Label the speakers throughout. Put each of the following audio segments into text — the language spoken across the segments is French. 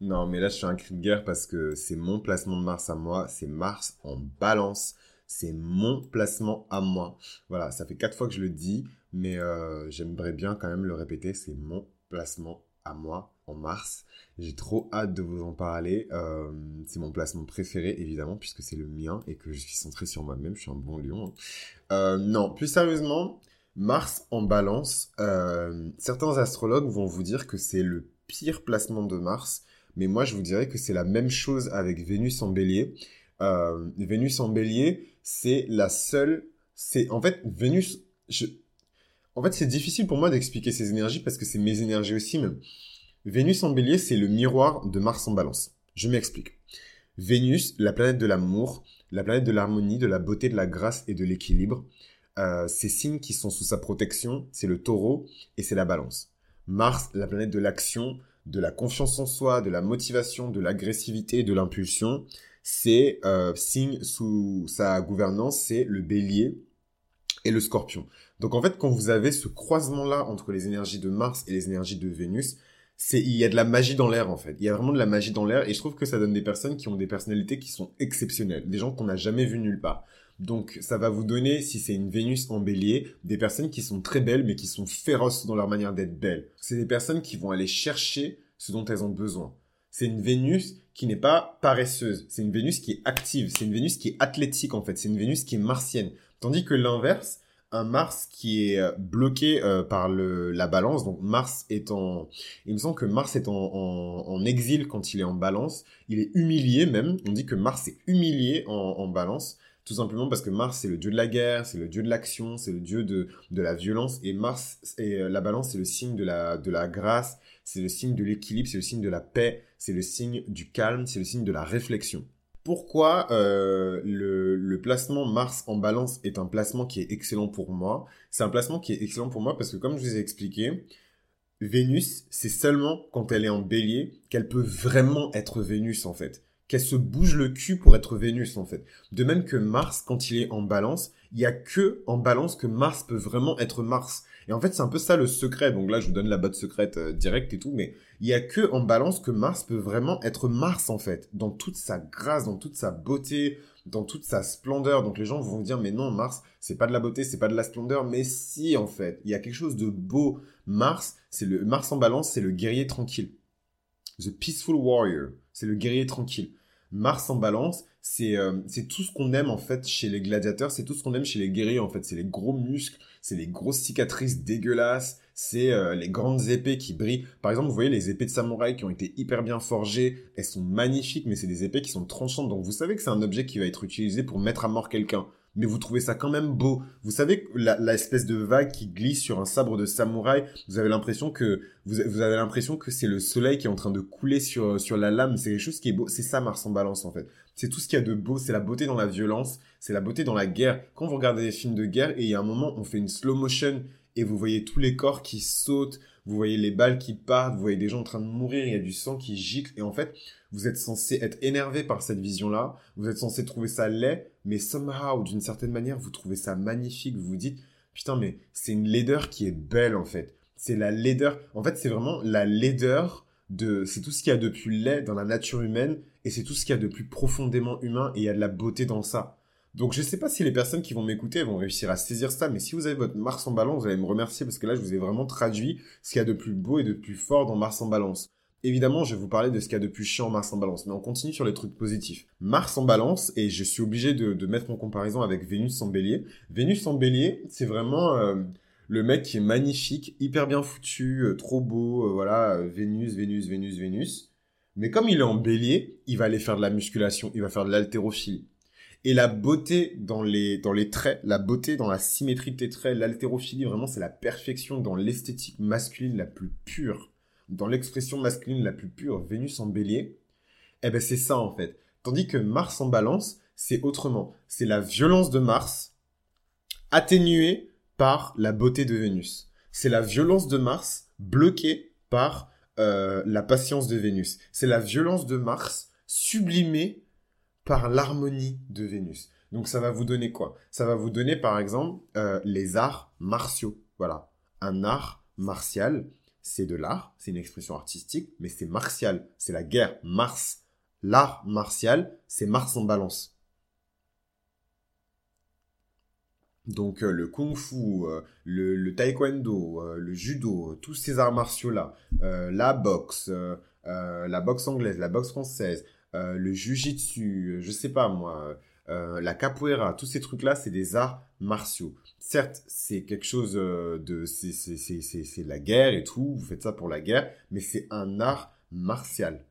Speaker 1: Non, mais là, je fais un cri de guerre parce que c'est mon placement de Mars à moi. C'est Mars en balance. C'est mon placement à moi. Voilà, ça fait quatre fois que je le dis, mais euh, j'aimerais bien quand même le répéter. C'est mon placement à moi en mars. J'ai trop hâte de vous en parler. Euh, c'est mon placement préféré, évidemment, puisque c'est le mien et que je suis centré sur moi-même. Je suis un bon lion. Hein. Euh, non, plus sérieusement, Mars en balance, certains astrologues vont vous dire que c'est le pire placement de Mars mais moi, je vous dirais que c'est la même chose avec Vénus en bélier. Euh, Vénus en bélier, c'est la seule... C'est En fait, Vénus... En fait, c'est difficile pour moi d'expliquer ces énergies parce que c'est mes énergies aussi. Mais Vénus en bélier, c'est le miroir de Mars en balance. Je m'explique. Vénus, la planète de l'amour, la planète de l'harmonie, de la beauté, de la grâce et de l'équilibre. Euh, ces signes qui sont sous sa protection, c'est le taureau et c'est la balance. Mars, la planète de l'action, de la confiance en soi, de la motivation, de l'agressivité, de l'impulsion, c'est euh, signe sous sa gouvernance, c'est le bélier et le scorpion. Donc en fait, quand vous avez ce croisement-là entre les énergies de Mars et les énergies de Vénus, c'est il y a de la magie dans l'air en fait. Il y a vraiment de la magie dans l'air et je trouve que ça donne des personnes qui ont des personnalités qui sont exceptionnelles, des gens qu'on n'a jamais vus nulle part. Donc ça va vous donner, si c'est une Vénus en bélier, des personnes qui sont très belles mais qui sont féroces dans leur manière d'être belles. C'est des personnes qui vont aller chercher ce dont elles ont besoin. C'est une Vénus qui n'est pas paresseuse, c'est une Vénus qui est active, c'est une Vénus qui est athlétique en fait, c'est une Vénus qui est martienne. Tandis que l'inverse, un Mars qui est euh, bloqué euh, par le, la balance, donc Mars est en... Il me semble que Mars est en, en, exil quand il est en balance, il est humilié même, on dit que Mars est humilié en, en balance, tout simplement parce que Mars, c'est le dieu de la guerre, c'est le dieu de l'action, c'est le dieu de, de la violence. Et Mars, et euh, la balance, c'est le signe de la, de la grâce, c'est le signe de l'équilibre, c'est le signe de la paix, c'est le signe du calme, c'est le signe de la réflexion. Pourquoi euh, le, le, placement Mars en balance est un placement qui est excellent pour moi? C'est un placement qui est excellent pour moi parce que comme je vous ai expliqué, Vénus, c'est seulement quand elle est en bélier qu'elle peut vraiment être Vénus en fait qu'elle se bouge le cul pour être Vénus en fait. De même que Mars, quand il est en balance, il y a que en balance que Mars peut vraiment être Mars. Et en fait, c'est un peu ça le secret. Donc là, je vous donne la botte secrète euh, directe et tout, mais il y a que en balance que Mars peut vraiment être Mars en fait, dans toute sa grâce, dans toute sa beauté, dans toute sa splendeur. Donc les gens vont dire mais non, Mars, c'est pas de la beauté, c'est pas de la splendeur, mais si en fait, il y a quelque chose de beau. Mars, c'est le Mars en balance, c'est le guerrier tranquille. The peaceful warrior, c'est le guerrier tranquille. Mars en balance, c'est euh, tout ce qu'on aime en fait chez les gladiateurs, c'est tout ce qu'on aime chez les guerriers en fait, c'est les gros muscles, c'est les grosses cicatrices dégueulasses, c'est euh, les grandes épées qui brillent. Par exemple, vous voyez les épées de samouraï qui ont été hyper bien forgées, elles sont magnifiques, mais c'est des épées qui sont tranchantes, donc vous savez que c'est un objet qui va être utilisé pour mettre à mort quelqu'un mais vous trouvez ça quand même beau. Vous savez, la, espèce de vague qui glisse sur un sabre de samouraï, vous avez l'impression que, vous, vous avez l'impression que c'est le soleil qui est en train de couler sur, sur la lame. C'est quelque chose qui est beau. C'est ça, Mars en balance, en fait. C'est tout ce qu'il y a de beau. C'est la beauté dans la violence. C'est la beauté dans la guerre. Quand vous regardez des films de guerre et il y a un moment, on fait une slow motion et vous voyez tous les corps qui sautent, vous voyez les balles qui partent, vous voyez des gens en train de mourir, il y a du sang qui gicle, et en fait, vous êtes censé être énervé par cette vision-là, vous êtes censé trouver ça laid, mais somehow, d'une certaine manière, vous trouvez ça magnifique, vous vous dites, putain, mais c'est une laideur qui est belle, en fait. C'est la laideur, en fait, c'est vraiment la laideur de, c'est tout ce qu'il y a de plus laid dans la nature humaine, et c'est tout ce qu'il y a de plus profondément humain, et il y a de la beauté dans ça. Donc je sais pas si les personnes qui vont m'écouter vont réussir à saisir ça, mais si vous avez votre Mars en balance, vous allez me remercier parce que là je vous ai vraiment traduit ce qu'il y a de plus beau et de plus fort dans Mars en balance. Évidemment, je vais vous parler de ce qu'il y a de plus chiant Mars en balance, mais on continue sur les trucs positifs. Mars en balance, et je suis obligé de, mettre en comparaison avec Vénus en bélier. Vénus en bélier, c'est vraiment euh, le mec qui est magnifique, hyper bien foutu, euh, trop beau, euh, voilà, Vénus, Vénus, Vénus, Vénus. Mais comme il est en bélier, il va aller faire de la musculation, il va faire de l'haltérophilie. Et la beauté dans les, traits, la beauté dans la symétrie de tes traits, l'haltérophilie, vraiment, c'est la perfection dans l'esthétique masculine la plus pure, dans l'expression masculine la plus pure, Vénus en bélier. Eh ben, c'est ça, en fait. Tandis que Mars en balance, c'est autrement. C'est la violence de Mars, atténuée par la beauté de Vénus. C'est la violence de Mars bloquée par euh, la patience de Vénus. C'est la violence de Mars sublimée par l'harmonie de Vénus. Donc ça va vous donner quoi? Ça va vous donner par exemple euh, les arts martiaux. Voilà, un art martial, c'est de l'art, c'est une expression artistique, mais c'est martial, c'est la guerre. Mars, l'art martial, c'est Mars en balance. Donc euh, le kung fu, euh, le, taekwondo, le judo, tous ces arts martiaux-là, la boxe, la boxe anglaise, la boxe française, le jujitsu, je sais pas moi, la capoeira, tous ces trucs-là, c'est des arts martiaux. Certes, c'est quelque chose de... C'est la guerre et tout, vous faites ça pour la guerre, mais c'est un art martial.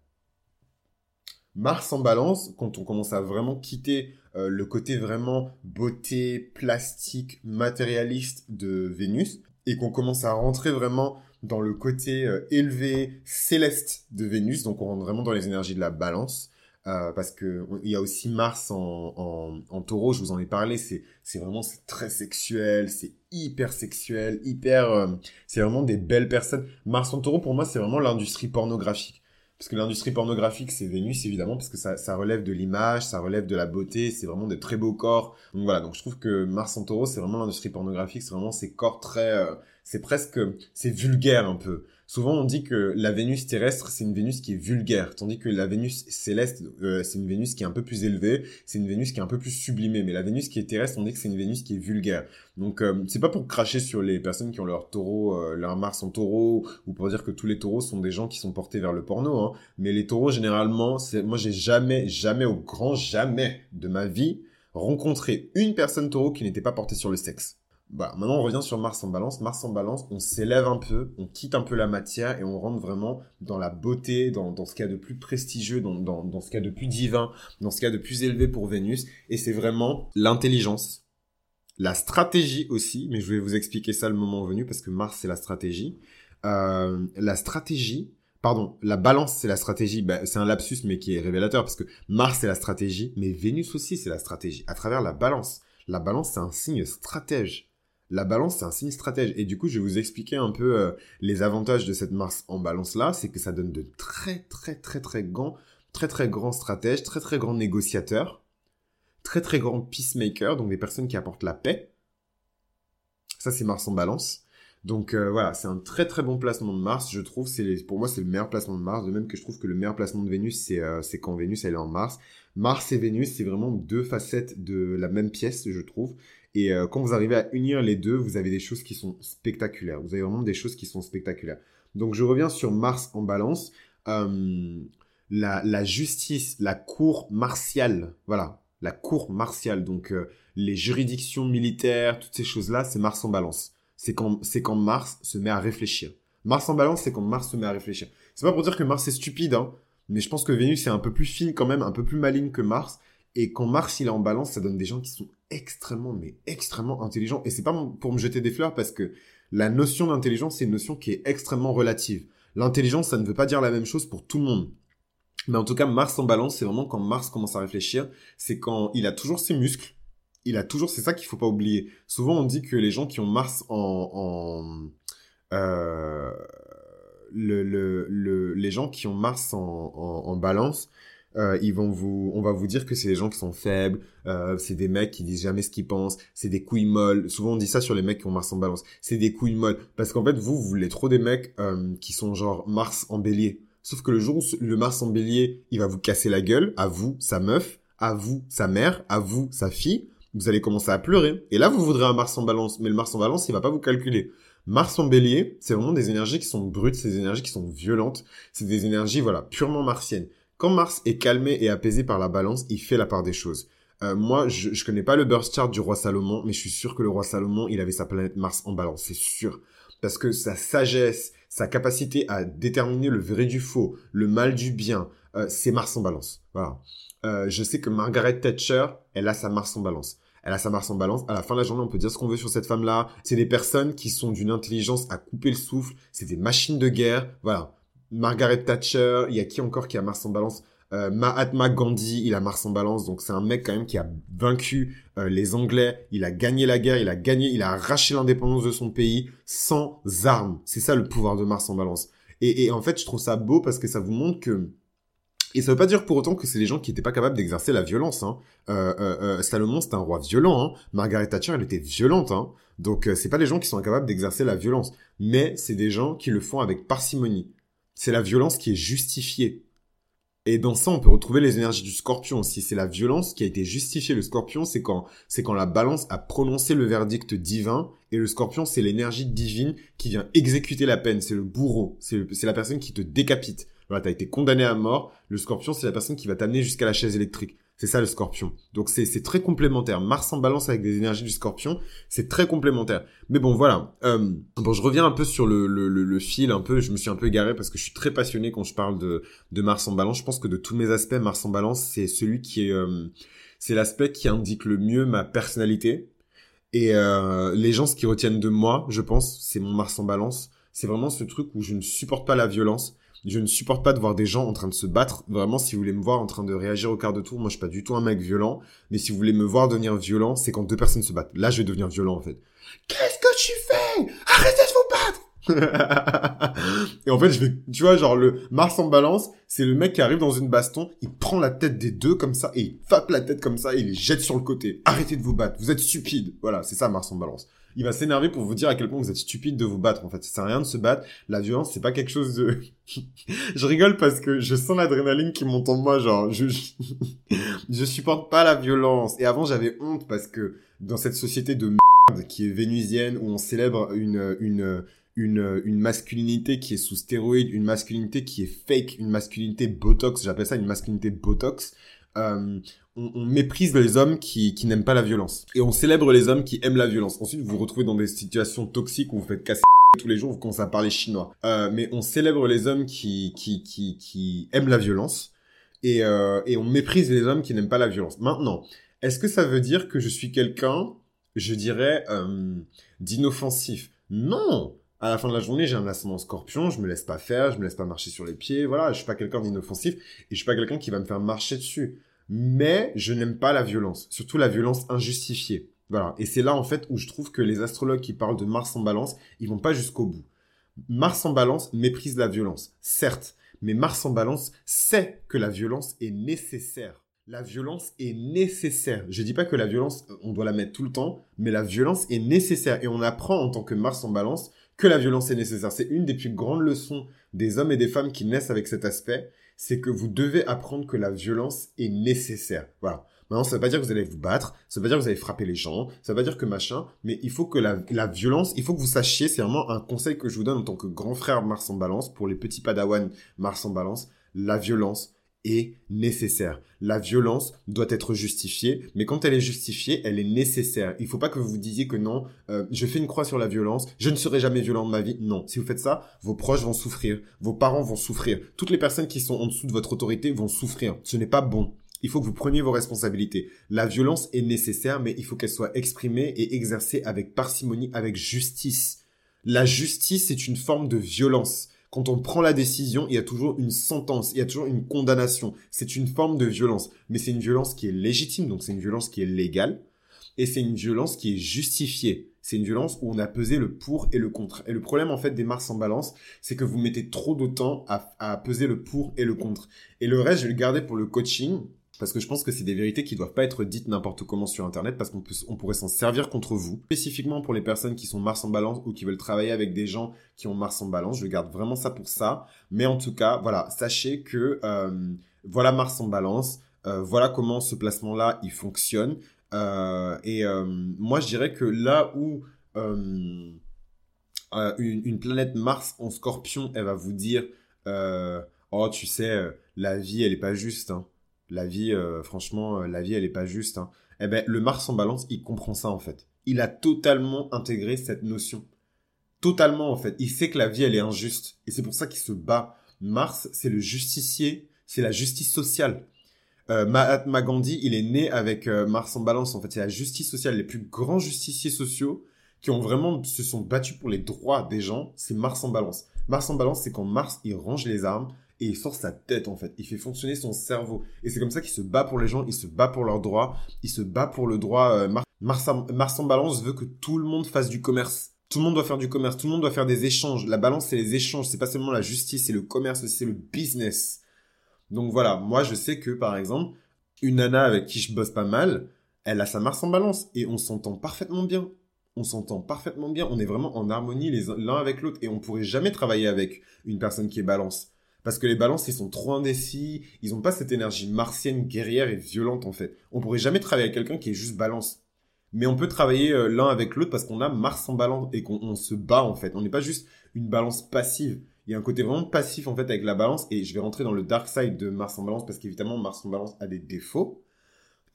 Speaker 1: Mars en balance, quand on commence à vraiment quitter euh, le côté vraiment beauté, plastique, matérialiste de Vénus, et qu'on commence à rentrer vraiment dans le côté euh, élevé, céleste de Vénus, donc on rentre vraiment dans les énergies de la balance. Euh, parce que il y a aussi Mars en, taureau, je vous en ai parlé, c'est vraiment très sexuel, c'est hyper sexuel, hyper c'est vraiment des belles personnes. Mars en taureau pour moi, c'est vraiment l'industrie pornographique. Parce que l'industrie pornographique, c'est Vénus, évidemment, parce que ça, ça relève de l'image, ça relève de la beauté, c'est vraiment des très beaux corps. Donc voilà, donc je trouve que Mars en taureau, c'est vraiment l'industrie pornographique, c'est vraiment ces corps très... Euh, c'est presque... c'est vulgaire un peu. Souvent, on dit que la Vénus terrestre, c'est une Vénus qui est vulgaire, tandis que la Vénus céleste, euh, c'est une Vénus qui est un peu plus élevée, c'est une Vénus qui est un peu plus sublimée. Mais la Vénus qui est terrestre, on dit que c'est une Vénus qui est vulgaire. Donc, euh, c'est pas pour cracher sur les personnes qui ont leur taureau, euh, leur Mars en taureau, ou pour dire que tous les taureaux sont des gens qui sont portés vers le porno. Hein. Mais les taureaux, généralement, moi, j'ai jamais, jamais, au grand jamais de ma vie, rencontré une personne taureau qui n'était pas portée sur le sexe. Bah, maintenant on revient sur Mars en balance. Mars en balance, on s'élève un peu, on quitte un peu la matière et on rentre vraiment dans la beauté, dans, dans ce qu'il y a de plus prestigieux, dans, dans, dans ce qu'il y a de plus divin, dans ce qu'il y a de plus élevé pour Vénus. Et c'est vraiment l'intelligence, la stratégie aussi, mais je vais vous expliquer ça le moment venu parce que Mars c'est la stratégie. Euh, la stratégie, pardon, la balance c'est la stratégie, bah, c'est un lapsus mais qui est révélateur parce que Mars c'est la stratégie, mais Vénus aussi c'est la stratégie, à travers la balance. La balance c'est un signe stratège la balance, c'est un signe stratège. Et du coup, je vais vous expliquer un peu euh, les avantages de cette Mars en balance-là. C'est que ça donne de très, très, très, très grands, très, très grands stratèges, très, très grands négociateurs, très, très grands peacemakers, donc des personnes qui apportent la paix. Ça, c'est Mars en balance. Donc euh, voilà, c'est un très très bon placement de Mars, je trouve. C'est pour moi c'est le meilleur placement de Mars. De même que je trouve que le meilleur placement de Vénus c'est euh, quand Vénus elle est en Mars. Mars et Vénus c'est vraiment deux facettes de la même pièce, je trouve. Et euh, quand vous arrivez à unir les deux, vous avez des choses qui sont spectaculaires. Vous avez vraiment des choses qui sont spectaculaires. Donc je reviens sur Mars en balance. Euh, la, justice, la cour martiale, voilà, la cour martiale, donc euh, les juridictions militaires, toutes ces choses-là, c'est Mars en balance. C'est quand, c'est quand Mars se met à réfléchir. Mars en balance, c'est quand Mars se met à réfléchir. C'est pas pour dire que Mars est stupide, hein, mais je pense que Vénus est un peu plus fine quand même, un peu plus maligne que Mars. Et quand Mars il est en balance, ça donne des gens qui sont extrêmement, mais extrêmement intelligents. Et c'est pas pour me jeter des fleurs parce que la notion d'intelligence, c'est une notion qui est extrêmement relative. L'intelligence, ça ne veut pas dire la même chose pour tout le monde. Mais en tout cas, Mars en balance, c'est vraiment quand Mars commence à réfléchir, c'est quand il a toujours ses muscles, il a toujours, c'est ça qu'il faut pas oublier. Souvent, on dit que les gens qui ont Mars en, euh, le, le, les gens qui ont Mars en balance, euh, ils vont vous, on va vous dire que c'est des gens qui sont faibles, euh, c'est des mecs qui disent jamais ce qu'ils pensent, c'est des couilles molles. Souvent on dit ça sur les mecs qui ont Mars en Balance, c'est des couilles molles parce qu'en fait vous vous voulez trop des mecs euh, qui sont genre Mars en Bélier. Sauf que le jour où le Mars en Bélier, il va vous casser la gueule, à vous sa meuf, à vous sa mère, à vous sa fille, vous allez commencer à pleurer. Et là vous voudrez un Mars en Balance, mais le Mars en Balance il va pas vous calculer. Mars en bélier, c'est vraiment des énergies qui sont brutes, c'est des énergies qui sont violentes, c'est des énergies, voilà, purement martiennes. Quand Mars est calmé et apaisé par la balance, il fait la part des choses. Euh, moi, je, je connais pas le birth chart du roi Salomon, mais je suis sûr que le roi Salomon, il avait sa planète Mars en balance, c'est sûr. Parce que sa sagesse, sa capacité à déterminer le vrai du faux, le mal du bien, euh, c'est Mars en balance. Voilà. Euh, je sais que Margaret Thatcher, elle a sa Mars en balance. Elle a sa Mars en balance. À la fin de la journée, on peut dire ce qu'on veut sur cette femme-là. C'est des personnes qui sont d'une intelligence à couper le souffle. C'est des machines de guerre. Voilà. Margaret Thatcher, il y a qui encore qui a Mars en balance? Euh, Mahatma Gandhi, il a Mars en balance, donc c'est un mec quand même qui a vaincu euh, les Anglais, il a gagné la guerre, il a gagné, il a arraché l'indépendance de son pays sans armes. C'est ça le pouvoir de Mars en balance. Et, en fait, je trouve ça beau parce que ça vous montre que Et ça veut pas dire pour autant que c'est les gens qui étaient pas capables d'exercer la violence. Hein. Euh, euh, Salomon, c'était un roi violent. Hein. Margaret Thatcher, elle était violente. Hein. Donc, c'est pas des gens qui sont incapables d'exercer la violence. Mais c'est des gens qui le font avec parcimonie. C'est la violence qui est justifiée. Et dans ça, on peut retrouver les énergies du scorpion aussi. C'est la violence qui a été justifiée. Le scorpion, c'est quand, c'est quand la balance a prononcé le verdict divin. Et le scorpion, c'est l'énergie divine qui vient exécuter la peine. C'est le bourreau. C'est la personne qui te décapite. Voilà, t'as été condamné à mort. Le scorpion, c'est la personne qui va t'amener jusqu'à la chaise électrique. C'est ça le scorpion. Donc c'est très complémentaire. Mars en balance avec des énergies du scorpion, c'est très complémentaire. Mais bon voilà. Euh, bon, je reviens un peu sur le, le, le, fil, un peu. Je me suis un peu égaré parce que je suis très passionné quand je parle de, de Mars en balance. Je pense que de tous mes aspects, Mars en balance, c'est celui qui est... Euh, c'est l'aspect qui indique le mieux ma personnalité. Et euh, les gens, ce qui retiennent de moi, je pense, c'est mon Mars en balance. C'est vraiment ce truc où je ne supporte pas la violence je ne supporte pas de voir des gens en train de se battre. Vraiment, si vous voulez me voir en train de réagir au quart de tour, moi je suis pas du tout un mec violent. Mais si vous voulez me voir devenir violent, c'est quand deux personnes se battent. Là, je vais devenir violent en fait. Qu'est-ce que tu fais? Arrêtez de vous battre et en fait, je vais, tu vois, genre le Mars en balance, c'est le mec qui arrive dans une baston, il prend la tête des deux comme ça et il tape la tête comme ça et il les jette sur le côté. Arrêtez de vous battre, vous êtes stupides. Voilà, c'est ça Mars en balance il va s'énerver pour vous dire à quel point vous êtes stupide de vous battre. En fait, ça sert à rien de se battre. La violence, c'est pas quelque chose de... je rigole parce que je sens l'adrénaline qui monte en moi, genre, je, je, supporte pas la violence. Et avant, j'avais honte parce que dans cette société de merde qui est vénusienne, où on célèbre une, une, une, une masculinité qui est sous stéroïde, une masculinité qui est fake, une masculinité botox, j'appelle ça une masculinité botox, euh, on, méprise les hommes qui, qui n'aiment pas la violence. Et on célèbre les hommes qui aiment la violence. Ensuite, vous vous retrouvez dans des situations toxiques où vous faites casser tous les jours, vous commencez à parler chinois. Euh, mais on célèbre les hommes qui, qui, qui, qui aiment la violence. Et, euh, et on méprise les hommes qui n'aiment pas la violence. Maintenant, est-ce que ça veut dire que je suis quelqu'un, je dirais, d'inoffensif? Non à la fin de la journée, j'ai un ascendant scorpion, je me laisse pas faire, je me laisse pas marcher sur les pieds, voilà, je suis pas quelqu'un d'inoffensif et je suis pas quelqu'un qui va me faire marcher dessus mais je n'aime pas la violence, surtout la violence injustifiée. Voilà. Et c'est là, en fait, où je trouve que les astrologues qui parlent de Mars en balance, ils vont pas jusqu'au bout. Mars en balance méprise la violence, certes, mais Mars en balance sait que la violence est nécessaire. La violence est nécessaire. Je dis pas que la violence, on doit la mettre tout le temps, mais la violence est nécessaire. Et on apprend en tant que Mars en balance que la violence est nécessaire. C'est une des plus grandes leçons des hommes et des femmes qui naissent avec cet aspect c'est que vous devez apprendre que la violence est nécessaire. Voilà. Maintenant, ça veut pas dire que vous allez vous battre, ça veut pas dire que vous allez frapper les gens, ça veut pas dire que machin, mais il faut que la, la violence, il faut que vous sachiez, c'est vraiment un conseil que je vous donne en tant que grand frère Mars en balance, pour les petits padawans Mars en balance, la violence, est nécessaire. La violence doit être justifiée, mais quand elle est justifiée, elle est nécessaire. Il faut pas que vous vous disiez que non, euh, je fais une croix sur la violence, je ne serai jamais violent de ma vie. Non, si vous faites ça, vos proches vont souffrir, vos parents vont souffrir, toutes les personnes qui sont en dessous de votre autorité vont souffrir. Ce n'est pas bon. Il faut que vous preniez vos responsabilités. La violence est nécessaire, mais il faut qu'elle soit exprimée et exercée avec parcimonie, avec justice. La justice est une forme de violence. Quand on prend la décision, il y a toujours une sentence, il y a toujours une condamnation. C'est une forme de violence, mais c'est une violence qui est légitime, donc c'est une violence qui est légale, et c'est une violence qui est justifiée. C'est une violence où on a pesé le pour et le contre. Et le problème en fait des Mars en balance, c'est que vous mettez trop de temps à, à peser le pour et le contre. Et le reste, je vais le garder pour le coaching parce que je pense que c'est des vérités qui doivent pas être dites n'importe comment sur Internet, parce qu'on on pourrait s'en servir contre vous. Spécifiquement pour les personnes qui sont Mars en balance ou qui veulent travailler avec des gens qui ont Mars en balance, je garde vraiment ça pour ça. Mais en tout cas, voilà, sachez que euh, voilà Mars en balance, euh, voilà comment ce placement-là il fonctionne. Euh, et moi, je dirais que là où une, planète Mars en Scorpion, elle va vous dire, oh, tu sais, la vie, elle est pas juste. Hein la vie, euh, franchement, euh, la vie, elle est pas juste. Hein. Eh ben, le Mars en balance, il comprend ça, en fait. Il a totalement intégré cette notion. Totalement, en fait. Il sait que la vie, elle est injuste. Et c'est pour ça qu'il se bat. Mars, c'est le justicier, c'est la justice sociale. Euh, Mahatma Gandhi, il est né avec Mars en balance. En fait, c'est la justice sociale. Les plus grands justiciers sociaux qui ont vraiment se sont battus pour les droits des gens, c'est Mars en balance. Mars en balance, c'est quand Mars, il range les armes, et il sort sa tête en fait. Il fait fonctionner son cerveau. Et c'est comme ça qu'il se bat pour les gens, il se bat pour leurs droits, il se bat pour le droit. Euh, Mars, en balance veut que tout le monde fasse du commerce. Tout le monde doit faire du commerce, tout le monde doit faire des échanges. La balance, c'est les échanges, c'est pas seulement la justice, c'est le commerce, c'est le business. Donc voilà, moi je sais que par exemple, une nana avec qui je bosse pas mal, elle a sa Mars en balance et on s'entend parfaitement bien. On s'entend parfaitement bien, on est vraiment en harmonie l'un avec l'autre et on pourrait jamais travailler avec une personne qui est balance. Parce que les balances, ils sont trop indécis, ils n'ont pas cette énergie martienne, guerrière et violente en fait. On pourrait jamais travailler avec quelqu'un qui est juste balance. Mais on peut travailler euh, l'un avec l'autre parce qu'on a Mars en balance et qu'on se bat en fait. On n'est pas juste une balance passive. Il y a un côté vraiment passif en fait avec la balance et je vais rentrer dans le dark side de Mars en balance parce qu'évidemment Mars en balance a des défauts.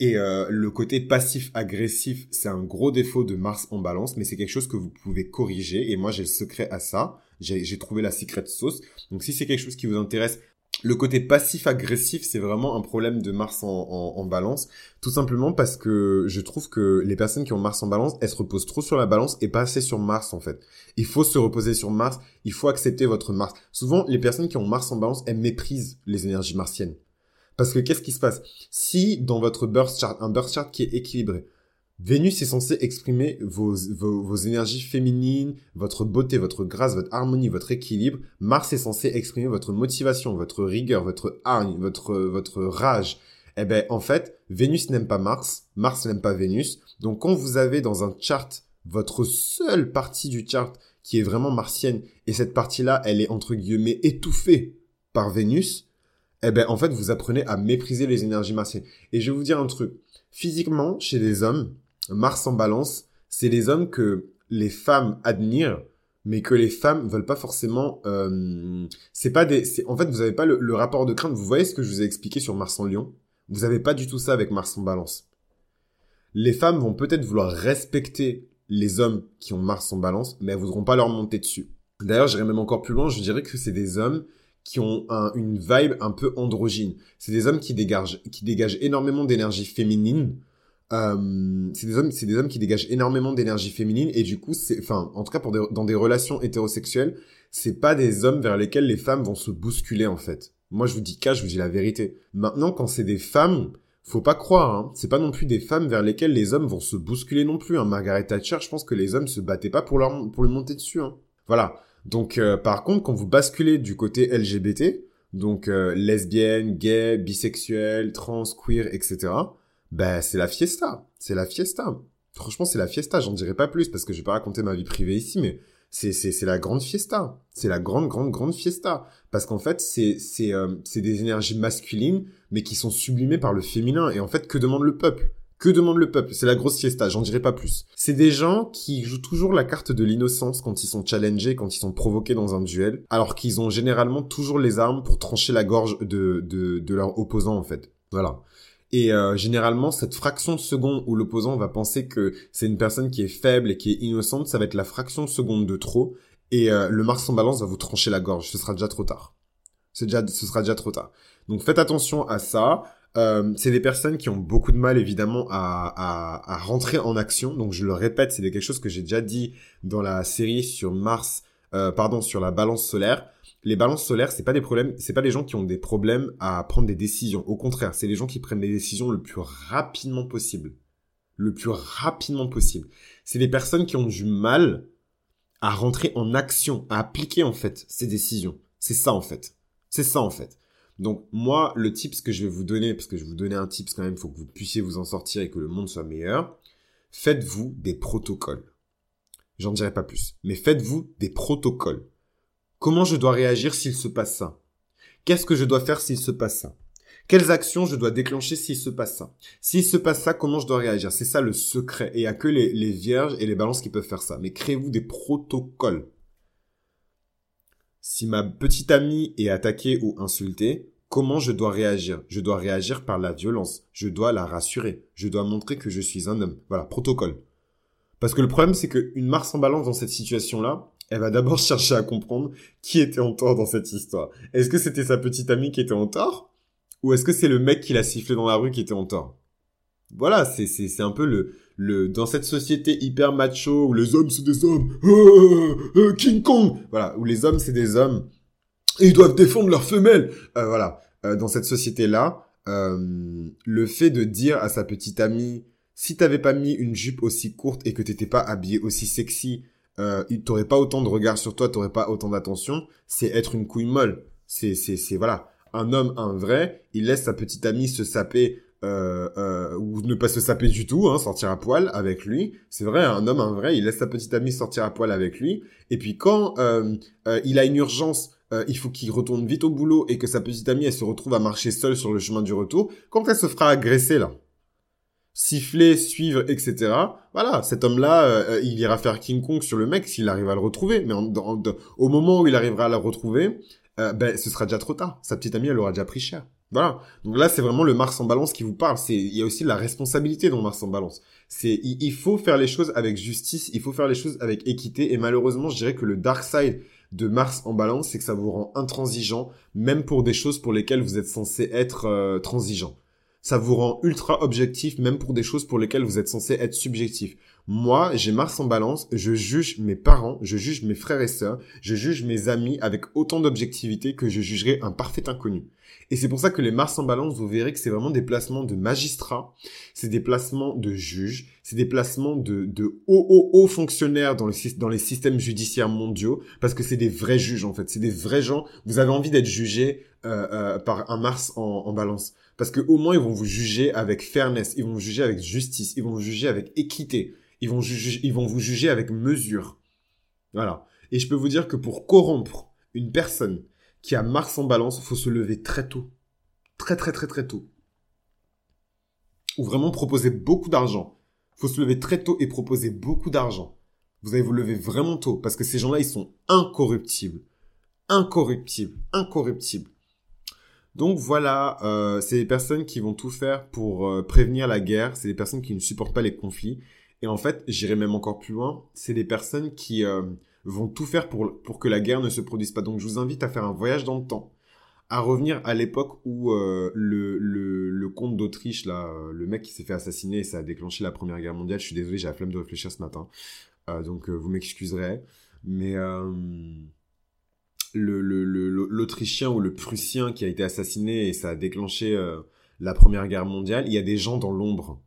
Speaker 1: Et euh, le côté passif-agressif, c'est un gros défaut de Mars en balance, mais c'est quelque chose que vous pouvez corriger. Et moi, j'ai le secret à ça. J'ai trouvé la secret sauce. Donc, si c'est quelque chose qui vous intéresse, le côté passif-agressif, c'est vraiment un problème de Mars en, en, balance. Tout simplement parce que je trouve que les personnes qui ont Mars en balance, elles se reposent trop sur la balance et pas assez sur Mars, en fait. Il faut se reposer sur Mars. Il faut accepter votre Mars. Souvent, les personnes qui ont Mars en balance, elles méprisent les énergies martiennes. Parce que qu'est-ce qui se passe? Si dans votre birth chart, un birth chart qui est équilibré, Vénus est censé exprimer vos, vos, énergies féminines, votre beauté, votre grâce, votre harmonie, votre équilibre. Mars est censé exprimer votre motivation, votre rigueur, votre hargne, votre, votre rage. Eh ben, en fait, Vénus n'aime pas Mars, Mars n'aime pas Vénus. Donc, quand vous avez dans un chart votre seule partie du chart qui est vraiment martienne, et cette partie-là, elle est entre guillemets étouffée par Vénus, eh ben, en fait, vous apprenez à mépriser les énergies martiennes. Et je vais vous dire un truc. Physiquement, chez les hommes, Mars en balance, c'est les hommes que les femmes admirent, mais que les femmes veulent pas forcément. Euh, c'est pas des. En fait, vous avez pas le, rapport de crainte. Vous voyez ce que je vous ai expliqué sur Mars en Lion? Vous avez pas du tout ça avec Mars en Balance. Les femmes vont peut-être vouloir respecter les hommes qui ont Mars en Balance, mais elles voudront pas leur monter dessus. D'ailleurs, j'irais même encore plus loin. Je dirais que c'est des hommes qui ont une vibe un peu androgyne. C'est des hommes qui dégagent, qui dégagent énormément d'énergie féminine. Euh, c'est des hommes, c'est des hommes qui dégagent énormément d'énergie féminine et du coup, c'est, enfin, en tout cas pour dans des relations hétérosexuelles, c'est pas des hommes vers lesquels les femmes vont se bousculer en fait. Moi, je vous dis cas, je vous dis la vérité. Maintenant, quand c'est des femmes, faut pas croire, hein, c'est pas non plus des femmes vers lesquelles les hommes vont se bousculer non plus. Hein. Margaret Thatcher, je pense que les hommes se battaient pas pour leur, pour lui monter dessus. Hein. Voilà. Donc euh, par contre, quand vous basculez du côté LGBT, donc euh, lesbienne, gay, bisexuel, trans, queer, etc., ben c'est la fiesta, c'est la fiesta. Franchement, c'est la fiesta, j'en dirai pas plus parce que je vais pas raconter ma vie privée ici, mais c'est c'est c'est la grande fiesta. C'est la grande grande grande fiesta parce qu'en fait, c'est c'est euh, c'est des énergies masculines mais qui sont sublimées par le féminin et en fait, que demande le peuple? Que demande le peuple? C'est la grosse fiesta, j'en dirai pas plus. C'est des gens qui jouent toujours la carte de l'innocence quand ils sont challengés, quand ils sont provoqués dans un duel, alors qu'ils ont généralement toujours les armes pour trancher la gorge de, de, de leur opposant en fait. Voilà. Et euh, généralement, cette fraction de seconde où l'opposant va penser que c'est une personne qui est faible et qui est innocente, ça va être la fraction de seconde de trop. Et euh, le Mars en balance va vous trancher la gorge. Ce sera déjà trop tard. Déjà, ce sera déjà trop tard. Donc faites attention à ça. Euh, c'est des personnes qui ont beaucoup de mal évidemment à, à, à, rentrer en action. Donc je le répète, c'est quelque chose que j'ai déjà dit dans la série sur Mars, euh, pardon, sur la balance solaire. Les balances solaires, c'est pas des problèmes, c'est pas des gens qui ont des problèmes à prendre des décisions. Au contraire, c'est les gens qui prennent des décisions le plus rapidement possible. Le plus rapidement possible. C'est les personnes qui ont du mal à rentrer en action, à appliquer en fait ces décisions. C'est ça en fait. C'est ça en fait. Donc moi, le tips que je vais vous donner, parce que je vous donner un tips quand même, faut que vous puissiez vous en sortir et que le monde soit meilleur, faites-vous des protocoles. J'en dirai pas plus, mais faites-vous des protocoles. Comment je dois réagir s'il se passe ça? Qu'est-ce que je dois faire s'il se passe ça? Quelles actions je dois déclencher s'il se passe ça? S'il se passe ça, comment je dois réagir? C'est ça le secret. Et il n'y a que les, les vierges et les balances qui peuvent faire ça. Mais créez-vous des protocoles. Si ma petite amie est attaquée ou insultée, Comment je dois réagir? Je dois réagir par la violence. Je dois la rassurer. Je dois montrer que je suis un homme. Voilà, protocole. Parce que le problème, c'est qu'une Mars en balance dans cette situation-là, elle va d'abord chercher à comprendre qui était en tort dans cette histoire. Est-ce que c'était sa petite amie qui était en tort? Ou est-ce que c'est le mec qui l'a sifflé dans la rue qui était en tort? Voilà, c'est, un peu le, le, dans cette société hyper macho où les hommes c'est des hommes, euh, euh, King Kong, voilà, où les hommes c'est des hommes, ils doivent défendre leurs femelles. Euh, voilà, euh, dans cette société-là, euh, le fait de dire à sa petite amie, si t'avais pas mis une jupe aussi courte et que t'étais pas habillé aussi sexy, euh, t'aurais pas autant de regard sur toi, t'aurais pas autant d'attention, c'est être une couille molle. C'est, c'est, c'est voilà. Un homme, un vrai, il laisse sa petite amie se saper euh, euh, ou ne pas se saper du tout, hein, sortir à poil avec lui. C'est vrai, un homme, un vrai, il laisse sa petite amie sortir à poil avec lui. Et puis quand euh, euh il a une urgence, euh, il faut qu'il retourne vite au boulot et que sa petite amie, elle se retrouve à marcher seule sur le chemin du retour. Quand elle se fera agresser là, siffler, suivre, etc. Voilà, cet homme-là, il ira faire King Kong sur le mec s'il arrive à le retrouver. Mais au moment où il arrivera à le retrouver, ben, ce sera déjà trop tard. Sa petite amie, elle aura déjà pris cher. Voilà. Donc là, c'est vraiment le Mars en balance qui vous parle. C'est, il y a aussi la responsabilité dans Mars en balance. C'est, il, faut faire les choses avec justice, il faut faire les choses avec équité. Et malheureusement, je dirais que le dark side de Mars en balance, c'est que ça vous rend intransigeant, même pour des choses pour lesquelles vous êtes censé être euh, transigeant. Ça vous rend ultra objectif, même pour des choses pour lesquelles vous êtes censé être subjectif. Moi, j'ai Mars en balance, je juge mes parents, je juge mes frères et sœurs, je juge mes amis avec autant d'objectivité que je jugerais un parfait inconnu. Et c'est pour ça que les Mars en balance, vous verrez que c'est vraiment des placements de magistrats, c'est des placements de juges, c'est des placements de, de hauts, hauts, hauts fonctionnaires dans, les dans les systèmes judiciaires mondiaux, parce que c'est des vrais juges en fait, c'est des vrais gens. Vous avez envie d'être jugé euh, euh, par un Mars en, en balance. Parce que au moins ils vont vous juger avec fairness, ils vont vous juger avec justice, ils vont vous juger avec équité, ils vont, vous juger avec mesure. Voilà. Et je peux vous dire que pour corrompre une personne qui a Mars en balance, faut se lever très tôt. Très très très très tôt. Ou vraiment proposer beaucoup d'argent. Faut se lever très tôt et proposer beaucoup d'argent. Vous allez vous lever vraiment tôt parce que ces gens-là, ils sont incorruptibles. Incorruptibles. Incorruptibles. Donc voilà, euh, c'est des personnes qui vont tout faire pour euh, prévenir la guerre. C'est des personnes qui ne supportent pas les conflits. Et en fait, j'irai même encore plus loin. C'est des personnes qui... Euh, vont tout faire pour, pour que la guerre ne se produise pas. Donc je vous invite à faire un voyage dans le temps, à revenir à l'époque où euh, le, le, comte d'Autriche, là, euh, le mec qui s'est fait assassiner et ça a déclenché la Première Guerre mondiale. Je suis désolé, j'ai la flemme de réfléchir ce matin. Donc vous m'excuserez. Mais l'Autrichien ou le Prussien qui a été assassiné et ça a déclenché la Première Guerre mondiale, il y a des gens dans l'ombre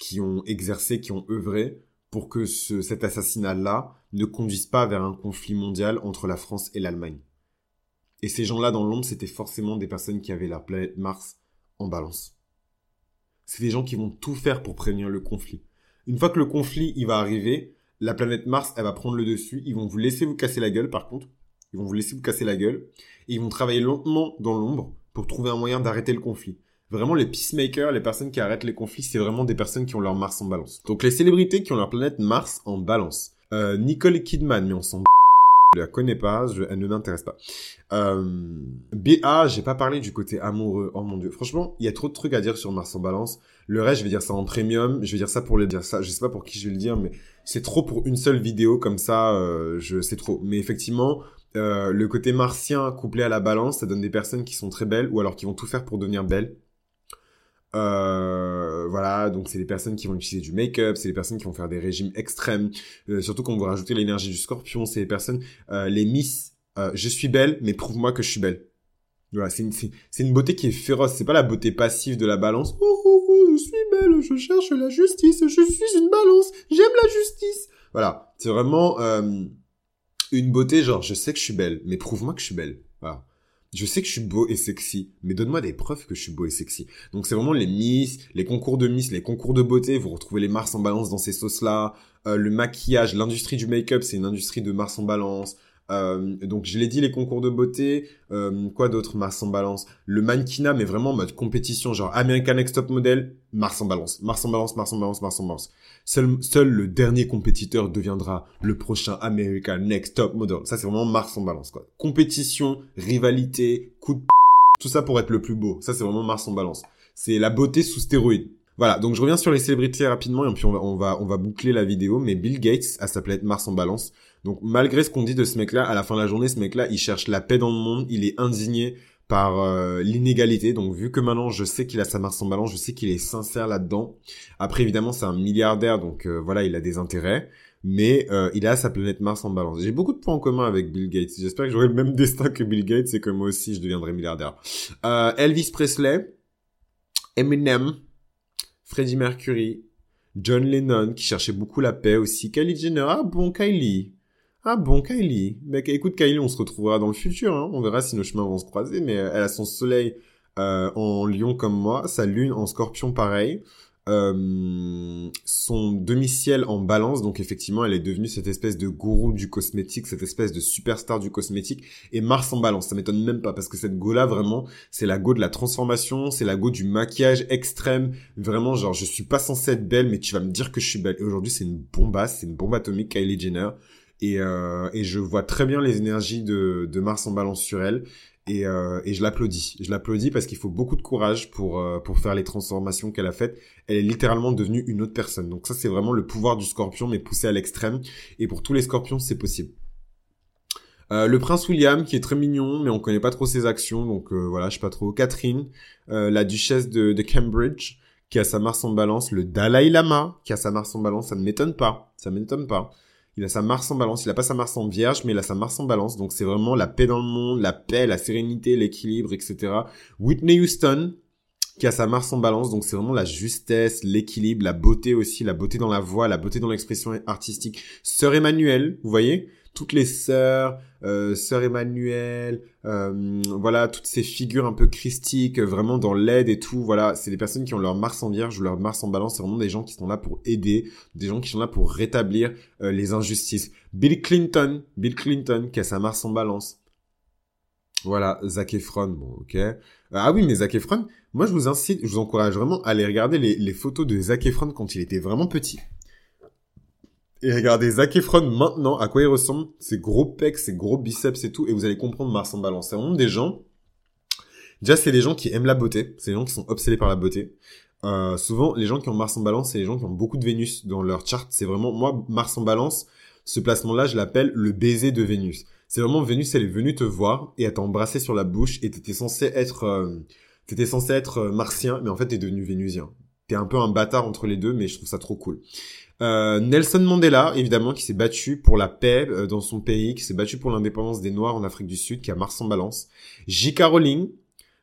Speaker 1: qui ont exercé, qui ont œuvré pour que ce, cet assassinat-là ne conduise pas vers un conflit mondial entre la France et l'Allemagne. Et ces gens-là dans l'ombre, c'était forcément des personnes qui avaient la planète Mars en balance. C'est des gens qui vont tout faire pour prévenir le conflit. Une fois que le conflit, il va arriver, la planète Mars, elle va prendre le dessus. Ils vont vous laisser vous casser la gueule, par contre. Ils vont vous laisser vous casser la gueule. Et ils vont travailler lentement dans l'ombre pour trouver un moyen d'arrêter le conflit. Vraiment, les peacemakers, les personnes qui arrêtent les conflits, c'est vraiment des personnes qui ont leur Mars en balance. Donc les célébrités qui ont leur planète Mars en balance. Euh, Nicole Kidman, mais on s'en je la connais pas, je, elle ne m'intéresse pas. Euh, BA, j'ai pas parlé du côté amoureux. Oh mon dieu, franchement, il y a trop de trucs à dire sur Mars en Balance. Le reste, je vais dire ça en premium. Je vais dire ça pour le dire ça. Je sais pas pour qui je vais le dire, mais c'est trop pour une seule vidéo comme ça. Euh, je sais trop. Mais effectivement, euh, le côté martien couplé à la Balance, ça donne des personnes qui sont très belles ou alors qui vont tout faire pour devenir belles. Euh, voilà, donc c'est les personnes qui vont utiliser du make-up, c'est les personnes qui vont faire des régimes extrêmes, euh, surtout quand on va rajouter l'énergie du scorpion, c'est les personnes, euh, les miss, euh, je suis belle, mais prouve-moi que je suis belle. Voilà, c'est une, c'est une beauté qui est féroce, c'est pas la beauté passive de la balance. Oh, oh, oh, je suis belle, je cherche la justice, je suis une balance, j'aime la justice. Voilà, c'est vraiment une beauté genre, je sais que je suis belle, mais prouve-moi que je suis belle. Voilà. Je sais que je suis beau et sexy, mais donne-moi des preuves que je suis beau et sexy. Donc c'est vraiment les Miss, les concours de Miss, les concours de beauté. Vous retrouvez les Mars en balance dans ces sauces-là. Euh, le maquillage, l'industrie du make-up, c'est une industrie de Mars en balance. Euh, donc je l'ai dit, les concours de beauté. Euh, quoi d'autre, Mars en balance Le mannequinat, mais vraiment en mode compétition, genre American Next Top Model, Mars en balance. Mars en balance, Mars en balance, Mars en balance. Seul, seul le dernier compétiteur deviendra le prochain American Next Top Model. Ça, c'est vraiment Mars en balance, quoi. Compétition, rivalité, coup de tout ça pour être le plus beau. Ça, c'est vraiment Mars en balance. C'est la beauté sous stéroïde. Voilà, donc je reviens sur les célébrités rapidement et puis on va, on va, on va boucler la vidéo. Mais Bill Gates a sa planète Mars en balance. Donc malgré ce qu'on dit de ce mec-là, à la fin de la journée, ce mec-là, il cherche la paix dans le monde, il est indigné par euh, l'inégalité. Donc vu que maintenant je sais qu'il a sa Mars en balance, je sais qu'il est sincère là-dedans. Après évidemment c'est un milliardaire, donc euh, voilà, il a des intérêts. Mais euh, il a sa planète Mars en balance. J'ai beaucoup de points en commun avec Bill Gates. J'espère que j'aurai le même destin que Bill Gates et que moi aussi je deviendrai milliardaire. Elvis Presley, Eminem, Freddie Mercury, John Lennon qui cherchait beaucoup la paix aussi, Kylie Jenner, ah bon Kylie, Ah bon, Kylie. Mais écoute, Kylie, on se retrouvera dans le futur. Hein. On verra si nos chemins vont se croiser. Mais elle a son soleil euh, en lion comme moi, sa lune en scorpion pareil. Euh, son demi-ciel en balance, donc effectivement, elle est devenue cette espèce de gourou du cosmétique, cette espèce de superstar du cosmétique, et Mars en balance, ça m'étonne même pas, parce que cette go-là, vraiment, c'est la go de la transformation, c'est la go du maquillage extrême, vraiment, genre, je suis pas censée être belle, mais tu vas me dire que je suis belle. Et aujourd'hui, c'est une bombasse, c'est une bombe atomique, Kylie Jenner, et, euh, et je vois très bien les énergies de, de Mars en balance sur elle, et, euh, et je l'applaudis. Je l'applaudis parce qu'il faut beaucoup de courage pour euh, pour faire les transformations qu'elle a faites. Elle est littéralement devenue une autre personne. Donc ça c'est vraiment le pouvoir du Scorpion mais poussé à l'extrême. Et pour tous les Scorpions c'est possible. Euh, le prince William qui est très mignon mais on connaît pas trop ses actions donc voilà je sais pas trop. Catherine, la duchesse de, de Cambridge qui a sa Mars en balance. Le Dalai Lama qui a sa Mars en balance. Ça ne m'étonne pas. Ça m'étonne pas. Il a sa Mars en balance, il a pas sa Mars en vierge, mais il a sa Mars en balance. Donc c'est vraiment la paix dans le monde, la paix, la sérénité, l'équilibre, etc. Whitney Houston, qui a sa Mars en balance, donc c'est vraiment la justesse, l'équilibre, la beauté aussi, la beauté dans la voix, la beauté dans l'expression artistique. Sœur Emmanuel, vous voyez? Toutes les sœurs, euh, sœur Emmanuel, euh, voilà, toutes ces figures un peu christiques, vraiment dans l'aide et tout, voilà, c'est des personnes qui ont leur Mars en vierge ou leur Mars en balance, c'est vraiment des gens qui sont là pour aider, des gens qui sont là pour rétablir euh, les injustices. Bill Clinton, Bill Clinton qui a sa Mars en balance. Voilà, Zac Efron, bon, ok. Ah oui, mais Zac Efron, moi je vous incite, je vous encourage vraiment à aller regarder les, les photos de Zac Efron quand il était vraiment petit. Et regardez Zac Efron maintenant, à quoi il ressemble, ses gros pecs, ses gros biceps et tout, et vous allez comprendre Mars en balance. C'est vraiment des gens, déjà c'est des gens qui aiment la beauté, c'est des gens qui sont obsédés par la beauté. Euh, souvent, les gens qui ont Mars en balance, c'est les gens qui ont beaucoup de Vénus dans leur chart. C'est vraiment, moi, Mars en balance, ce placement-là, je l'appelle le baiser de Vénus. C'est vraiment Vénus, elle est venue te voir et elle t'a embrassé sur la bouche et t'étais censé être, euh, t'étais censé être euh, martien, mais en fait t'es devenu vénusien. T'es un peu un bâtard entre les deux, mais je trouve ça trop cool. Euh, Nelson Mandela, évidemment, qui s'est battu pour la paix euh, dans son pays, qui s'est battu pour l'indépendance des Noirs en Afrique du Sud, qui a Mars en balance. J.K. Rowling,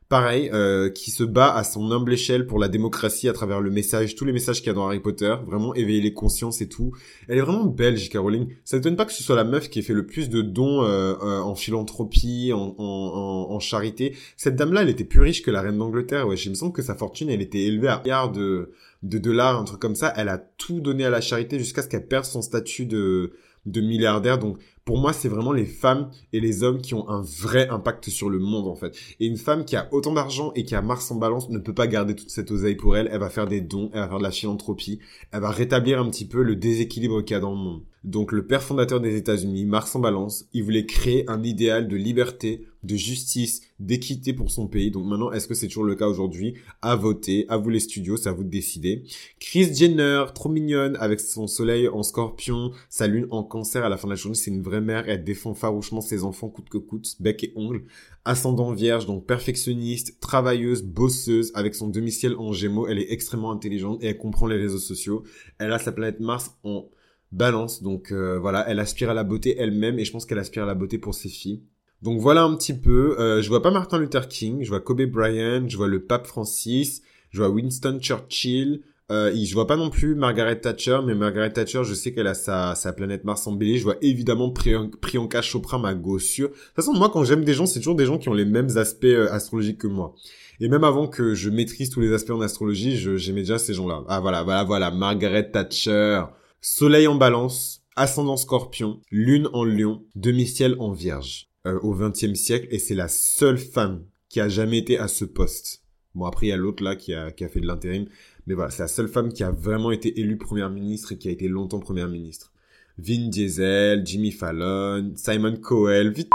Speaker 1: pareil, euh, qui se bat à son humble échelle pour la démocratie à travers le message, tous les messages qu'il y a dans Harry Potter, vraiment éveiller les consciences et tout. Elle est vraiment belle, J.K. Rowling. Ça ne donne pas que ce soit la meuf qui ait fait le plus de dons euh, euh, en philanthropie, en, en, en, charité. Cette dame-là, elle était plus riche que la reine d'Angleterre. Ouais, il me semble que sa fortune, elle était élevée à milliards de, de dollars, un truc comme ça. Elle a tout donné à la charité jusqu'à ce qu'elle perde son statut de de milliardaire. Donc pour moi, c'est vraiment les femmes et les hommes qui ont un vrai impact sur le monde, en fait. Et une femme qui a autant d'argent et qui a Mars en balance ne peut pas garder toute cette oseille pour elle. Elle va faire des dons, elle va faire de la philanthropie, elle va rétablir un petit peu le déséquilibre qu'il y a dans le monde. Donc le père fondateur des États-Unis, Mars en balance, il voulait créer un idéal de liberté, de justice, d'équité pour son pays. Donc maintenant, est-ce que c'est toujours le cas aujourd'hui? À voter, à vous les studios, c'est à vous de décider. Chris Jenner, trop mignonne, avec son soleil en scorpion, sa lune en cancer à la fin de la journée, c'est une vraie mère, elle défend farouchement ses enfants coûte que coûte, bec et ongles. Ascendant vierge, donc perfectionniste, travailleuse, bosseuse, avec son demi-ciel en gémeaux, elle est extrêmement intelligente et elle comprend les réseaux sociaux. Elle a sa planète Mars en balance. Donc euh, voilà, elle aspire à la beauté elle-même et je pense qu'elle aspire à la beauté pour ses filles. Donc voilà un petit peu. Euh, je vois pas Martin Luther King, je vois Kobe Bryant, je vois le pape Francis, je vois Winston Churchill. Euh, je vois pas non plus Margaret Thatcher, mais Margaret Thatcher, je sais qu'elle a sa, sa planète Mars en bélier. Je vois évidemment Priyanka Chopra, ma gossure. De toute façon, moi, quand j'aime des gens, c'est toujours des gens qui ont les mêmes aspects euh, astrologiques que moi. Et même avant que je maîtrise tous les aspects en astrologie, j'aimais déjà ces gens-là. Ah voilà, voilà, voilà, Margaret Thatcher. Soleil en balance, ascendant scorpion, lune en lion, demi-ciel en vierge. Euh, au XXe siècle, et c'est la seule femme qui a jamais été à ce poste. Bon, après, il y a l'autre là qui a, qui a fait de l'intérim. Mais voilà, c'est la seule femme qui a vraiment été élue première ministre et qui a été longtemps première ministre. Vin Diesel, Jimmy Fallon, Simon Cowell, vite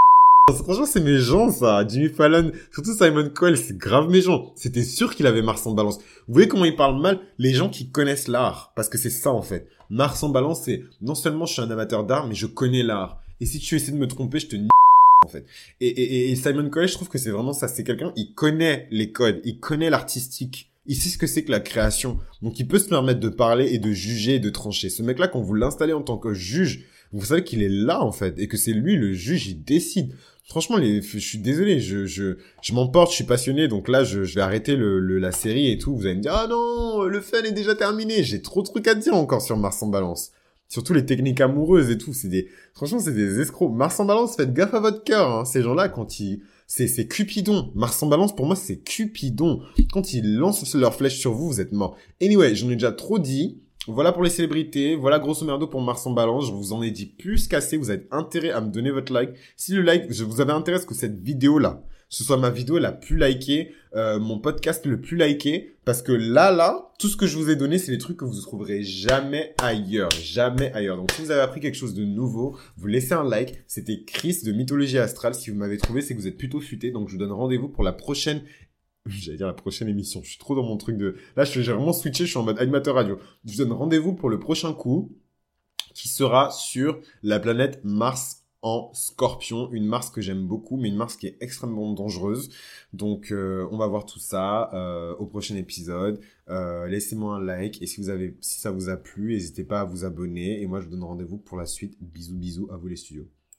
Speaker 1: Franchement, c'est méchant, ça. Jimmy Fallon, surtout Simon Cowell, c'est grave méchant. C'était sûr qu'il avait Mars en balance. Vous voyez comment il parle mal? Les gens qui connaissent l'art. Parce que c'est ça, en fait. Mars en balance, c'est non seulement je suis un amateur d'art, mais je connais l'art. Et si tu essaies de me tromper, je te nie en fait. Et, et, et Simon Cowell, je trouve que c'est vraiment ça. C'est quelqu'un, il connaît les codes, il connaît l'artistique. Il sait ce que c'est que la création. Donc il peut se permettre de parler et de juger et de trancher. Ce mec-là, quand vous l'installez en tant que juge, vous savez qu'il est là en fait et que c'est lui le juge, il décide. Franchement, je suis désolé, je, je, je m'emporte, je suis passionné, donc là, je, je vais arrêter le, le, la série et tout. Vous allez me dire, ah non, le fun est déjà terminé. J'ai trop de trucs à dire encore sur Mars en balance. Surtout les techniques amoureuses et tout. C'est des, franchement, c'est des escrocs. Mars en balance, faites gaffe à votre cœur, hein. Ces gens-là, quand ils, c'est, c'est Cupidon. Mars en balance, pour moi, c'est Cupidon. Quand ils lancent leur flèche sur vous, vous êtes mort. Anyway, j'en ai déjà trop dit. Voilà pour les célébrités, voilà grosso merdo pour Mars en balance, je vous en ai dit plus qu'assez, vous avez intérêt à me donner votre like. Si le like, je vous avais intérêt à ce que cette vidéo là, ce soit ma vidéo la plus likée, euh, mon podcast le plus liké, parce que là, là, tout ce que je vous ai donné, c'est des trucs que vous ne trouverez jamais ailleurs, jamais ailleurs. Donc, si vous avez appris quelque chose de nouveau, vous laissez un like. C'était Chris de Mythologie Astrale. Si vous m'avez trouvé, c'est que vous êtes plutôt futé. Donc, je vous donne rendez-vous pour la prochaine J'allais dire la prochaine émission. Je suis trop dans mon truc de... Là, j'ai vraiment switché. Je suis en mode animateur radio. Je vous donne rendez-vous pour le prochain coup qui sera sur la planète Mars en scorpion, une Mars que j'aime beaucoup, mais une Mars qui est extrêmement dangereuse. Donc euh, on va voir tout ça euh, au prochain épisode. Euh, laissez-moi un like et si vous avez, si ça vous a plu, n'hésitez pas à vous abonner. Et moi je vous donne rendez-vous pour la suite. Bisous bisous à vous les studios.